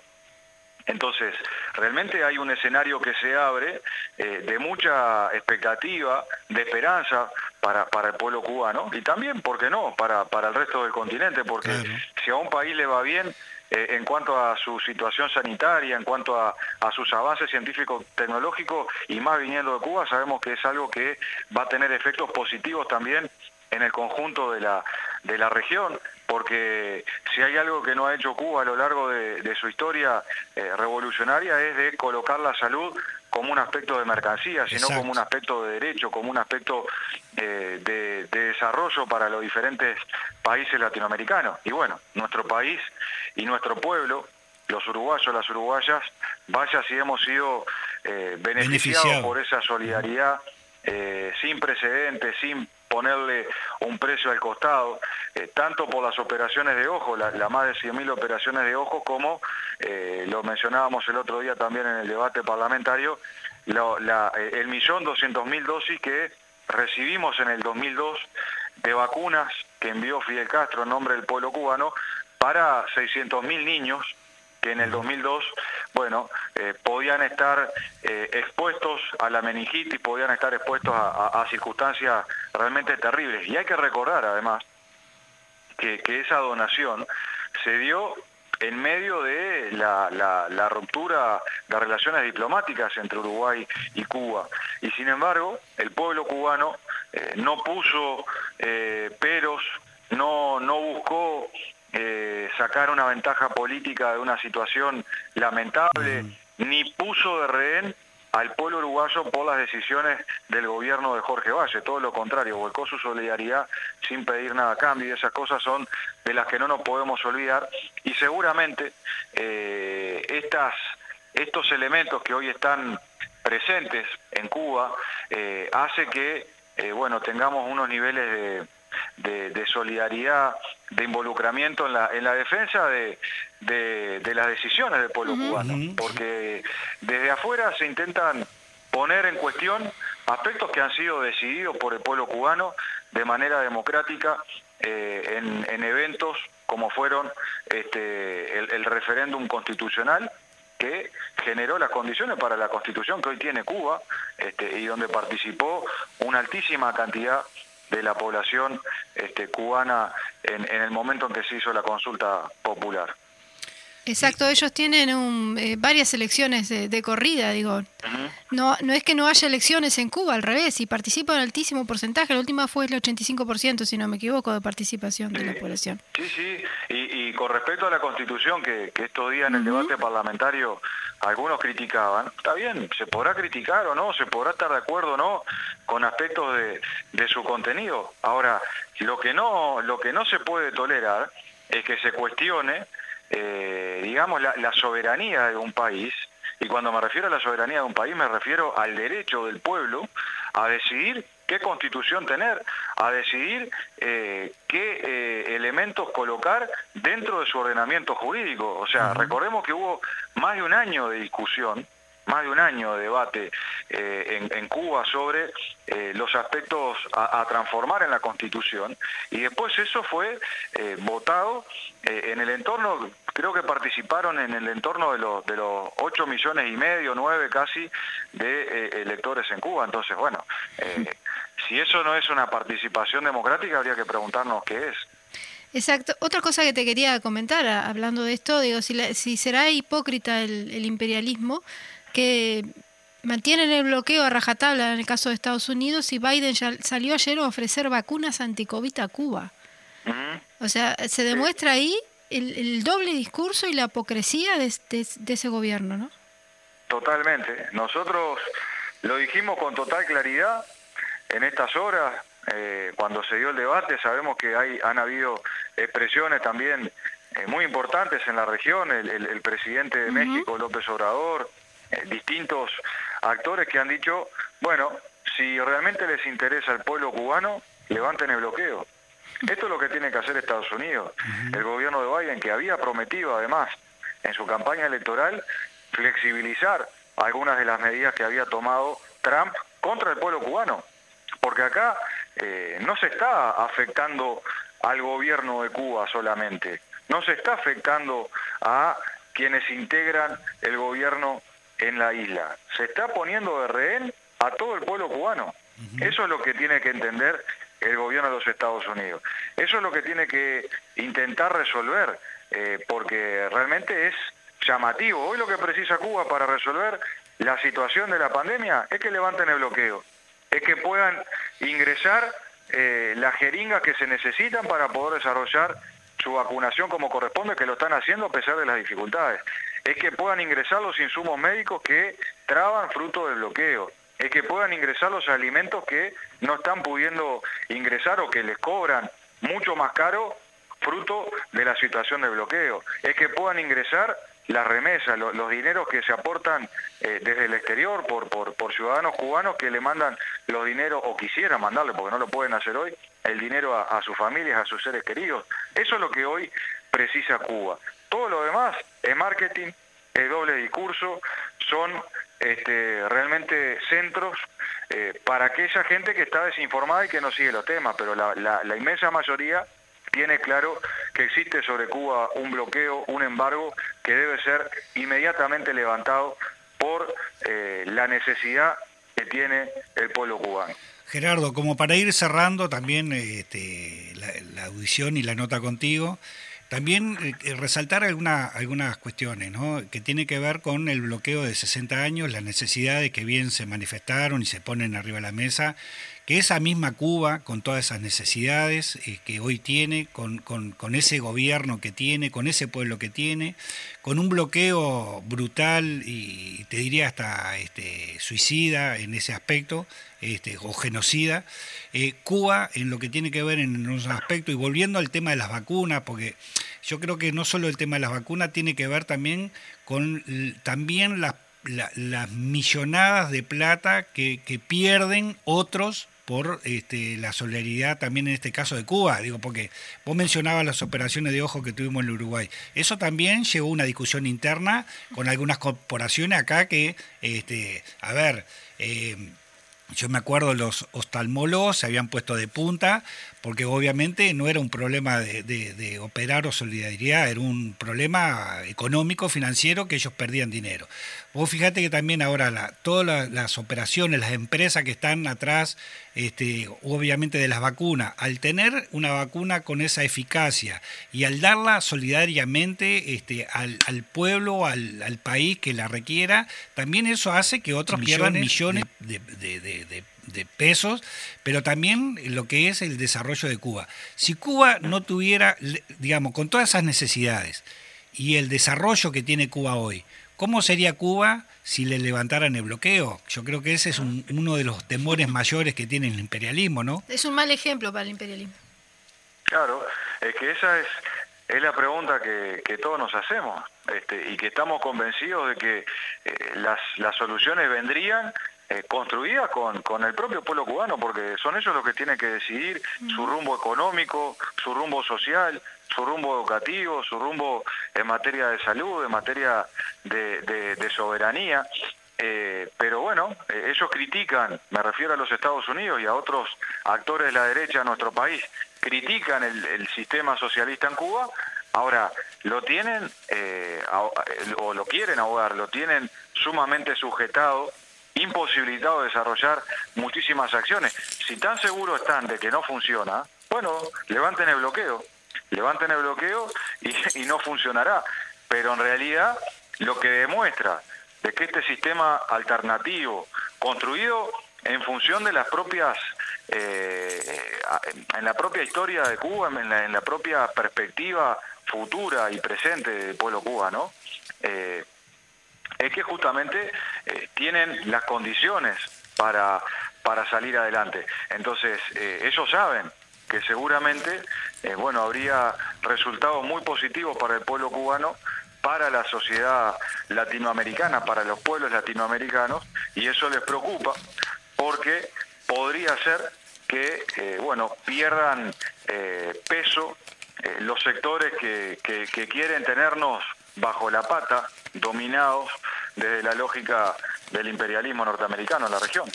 Entonces, realmente hay un escenario que se abre eh, de mucha expectativa, de esperanza para, para el pueblo cubano y también, ¿por qué no?, para, para el resto del continente, porque si a un país le va bien, eh, en cuanto a su situación sanitaria, en cuanto a, sus avances científicos tecnológicos y más viniendo de Cuba, sabemos que es algo que va a tener efectos positivos también en el conjunto de la, de la región, porque si hay algo que no ha hecho Cuba a lo largo de, su historia eh, revolucionaria es de colocar la salud como un aspecto de mercancía, sino como un aspecto de derecho, como un aspecto eh, de, desarrollo para los diferentes países latinoamericanos. Y bueno, nuestro país y nuestro pueblo, los uruguayos, las uruguayas, vaya si hemos sido eh, beneficiados por esa solidaridad eh, sin precedentes, sin ponerle un precio al costado, eh, tanto por las operaciones de ojo, las la más de 100.000 operaciones de ojo, como eh, lo mencionábamos el otro día también en el debate parlamentario, eh, el millón doscientos mil dosis que recibimos en el 2002 de vacunas que envió Fidel Castro en nombre del pueblo cubano para 600.000 niños que en el 2002, bueno, eh, podían estar eh, expuestos a la meningitis, podían estar expuestos a, circunstancias realmente terribles. Y hay que recordar, además, que, esa donación se dio en medio de la, ruptura de relaciones diplomáticas entre Uruguay y Cuba. Y sin embargo, el pueblo cubano eh, no puso peros, no, no buscó eh, sacar una ventaja política de una situación lamentable, ni puso de rehén al pueblo uruguayo por las decisiones del gobierno de Jorge Valle, todo lo contrario, volcó su solidaridad sin pedir nada a cambio y esas cosas son de las que no nos podemos olvidar. Y seguramente eh, estas, estos elementos que hoy están presentes en Cuba eh, hace que bueno, tengamos unos niveles de de, solidaridad, de involucramiento en la, en la defensa de, de, las decisiones del pueblo cubano, porque desde afuera se intentan poner en cuestión aspectos que han sido decididos por el pueblo cubano de manera democrática eh, en, en, eventos como fueron este, el, referéndum constitucional que generó las condiciones para la constitución que hoy tiene Cuba este, y donde participó una altísima cantidad de la población este, cubana en, en el momento en que se hizo la consulta popular. Exacto, ellos tienen un, eh, varias elecciones de, corrida, digo. No no es que no haya elecciones en Cuba, al revés, y participa un altísimo porcentaje. La última fue el 85%, si no me equivoco, de participación de la población. Sí, sí, y, con respecto a la Constitución, que, estos días en el debate parlamentario algunos criticaban, está bien, se podrá criticar o no, se podrá estar de acuerdo o no con aspectos de, su contenido. Ahora, lo que no, lo que no se puede tolerar es que se cuestione eh, digamos, la, soberanía de un país, y cuando me refiero a la soberanía de un país me refiero al derecho del pueblo a decidir qué constitución tener, a decidir eh, qué eh, elementos colocar dentro de su ordenamiento jurídico. O sea, recordemos que hubo más de un año de discusión más de un año de debate eh, en, Cuba sobre eh, los aspectos a, transformar en la Constitución y después eso fue eh, votado en el entorno, creo que participaron en el entorno de los, de los 8 millones y medio, 9 casi, de electores en Cuba. Entonces, bueno, si eso no es una participación democrática, habría que preguntarnos qué es. Exacto. Otra cosa que te quería comentar, hablando de esto, digo, si, si será hipócrita el, el imperialismo, que mantienen el bloqueo a rajatabla en el caso de Estados Unidos y Biden ya salió ayer a ofrecer vacunas anticovid a Cuba. O sea, se demuestra ahí el, doble discurso y la apocresía de, ese gobierno, ¿no? Totalmente. Nosotros lo dijimos con total claridad en estas horas, eh, cuando se dio el debate, sabemos que hay, han habido expresiones también eh, muy importantes en la región, el, presidente de México, López Obrador, eh, distintos actores que han dicho, bueno, si realmente les interesa el pueblo cubano, levanten el bloqueo. Esto es lo que tiene que hacer Estados Unidos. El gobierno de Biden, que había prometido además en su campaña electoral flexibilizar algunas de las medidas que había tomado Trump contra el pueblo cubano. Porque acá eh, no se está afectando al gobierno de Cuba solamente, no se está afectando a quienes integran el gobierno en la isla. Se está poniendo de rehén a todo el pueblo cubano. Eso es lo que tiene que entender el gobierno de los Estados Unidos. Eso es lo que tiene que intentar resolver, eh, porque realmente es llamativo. Hoy lo que precisa Cuba para resolver la situación de la pandemia es que levanten el bloqueo, es que puedan ingresar eh, las jeringas que se necesitan para poder desarrollar su vacunación como corresponde, que lo están haciendo a pesar de las dificultades es que puedan ingresar los insumos médicos que traban fruto del bloqueo, es que puedan ingresar los alimentos que no están pudiendo ingresar o que les cobran mucho más caro fruto de la situación de bloqueo, es que puedan ingresar las remesas, los, dineros que se aportan eh, desde el exterior por, por, ciudadanos cubanos que le mandan los dineros o quisieran mandarle, porque no lo pueden hacer hoy, el dinero a, a sus familias, a sus seres queridos. Eso es lo que hoy precisa Cuba. Todo lo demás es marketing, es doble discurso, son este, realmente centros eh, para aquella gente que está desinformada y que no sigue los temas, pero la, inmensa mayoría tiene claro que existe sobre Cuba un bloqueo, un embargo que debe ser inmediatamente levantado por eh, la necesidad que tiene el pueblo cubano. Gerardo, como para ir cerrando también este, la audición y la nota contigo, también eh, resaltar alguna, algunas cuestiones, que tiene que ver con el bloqueo de 60 años, la necesidad de que bien se manifestaron y se ponen arriba de la mesa, que esa misma Cuba, con todas esas necesidades eh, que hoy tiene, con, con, ese gobierno que tiene, con ese pueblo que tiene, con un bloqueo brutal y te diría hasta este, suicida en ese aspecto, este, o genocida, eh, Cuba en lo que tiene que ver en un aspecto, y volviendo al tema de las vacunas, porque yo creo que no solo el tema de las vacunas tiene que ver también con también las, las millonadas de plata que pierden otros por este, la solidaridad también en este caso de Cuba, digo, porque vos mencionabas las operaciones de ojo que tuvimos en Uruguay. Eso también llevó una discusión interna con algunas corporaciones acá que, este, a ver, eh, yo me acuerdo los oftalmólogos se habían puesto de punta porque obviamente no era un problema de, de, operar o solidaridad, era un problema económico, financiero, que ellos perdían dinero. Vos fíjate que también ahora la, todas las operaciones, las empresas que están atrás, este, obviamente de las vacunas, al tener una vacuna con esa eficacia y al darla solidariamente este, al, pueblo, al, al, país que la requiera, también eso hace que otros pierdan millones de, de pesos, pero también lo que es el desarrollo de Cuba. Si Cuba no tuviera, digamos, con todas esas necesidades y el desarrollo que tiene Cuba hoy, ¿cómo sería Cuba si le levantaran el bloqueo? Yo creo que ese es uno de los temores mayores que tiene el imperialismo, ¿no? Es un mal ejemplo para el imperialismo. Claro, es que esa es, es la pregunta que, todos nos hacemos este, y que estamos convencidos de que eh, las, las soluciones vendrían eh, construida con, con, el propio pueblo cubano, porque son ellos los que tienen que decidir su rumbo económico, su rumbo social, su rumbo educativo, su rumbo en materia de salud, en materia de, soberanía. Eh, pero bueno, eh, ellos critican, me refiero a los Estados Unidos y a otros actores de la derecha de nuestro país, critican el, el sistema socialista en Cuba, ahora lo tienen o lo quieren ahogar, lo tienen sumamente sujetado imposibilitado de desarrollar muchísimas acciones. Si tan seguros están de que no funciona, bueno, levanten el bloqueo, levanten el bloqueo y, no funcionará. Pero en realidad lo que demuestra de que este sistema alternativo, construido en función de las propias, eh, en la propia historia de Cuba, en la, en la, propia perspectiva futura y presente del pueblo cubano, eh, es que justamente eh, tienen las condiciones para, para salir adelante. Entonces, eh, ellos saben que seguramente, eh, bueno, habría resultados muy positivos para el pueblo cubano, para la sociedad latinoamericana, para los pueblos latinoamericanos, y eso les preocupa porque podría ser que, bueno, pierdan peso los sectores que, que quieren tenernos bajo la pata, dominados desde la lógica del imperialismo norteamericano en la región.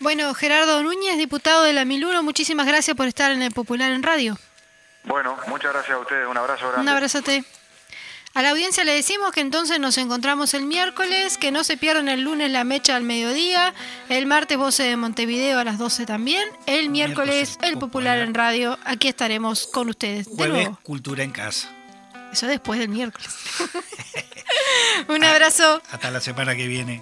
Bueno, Gerardo Núñez, diputado de la Miluno, muchísimas gracias por estar en el Popular en Radio. Bueno, muchas gracias a ustedes, un abrazo grande. Un abrazote. A la audiencia le decimos que entonces nos encontramos el miércoles, que no se pierdan el lunes la mecha al mediodía, el martes Voce de Montevideo a las 12 también, el miércoles, el Popular, en Radio, aquí estaremos con ustedes. Jueves, Cultura en Casa. Eso después del miércoles. Un abrazo. Hasta la semana que viene.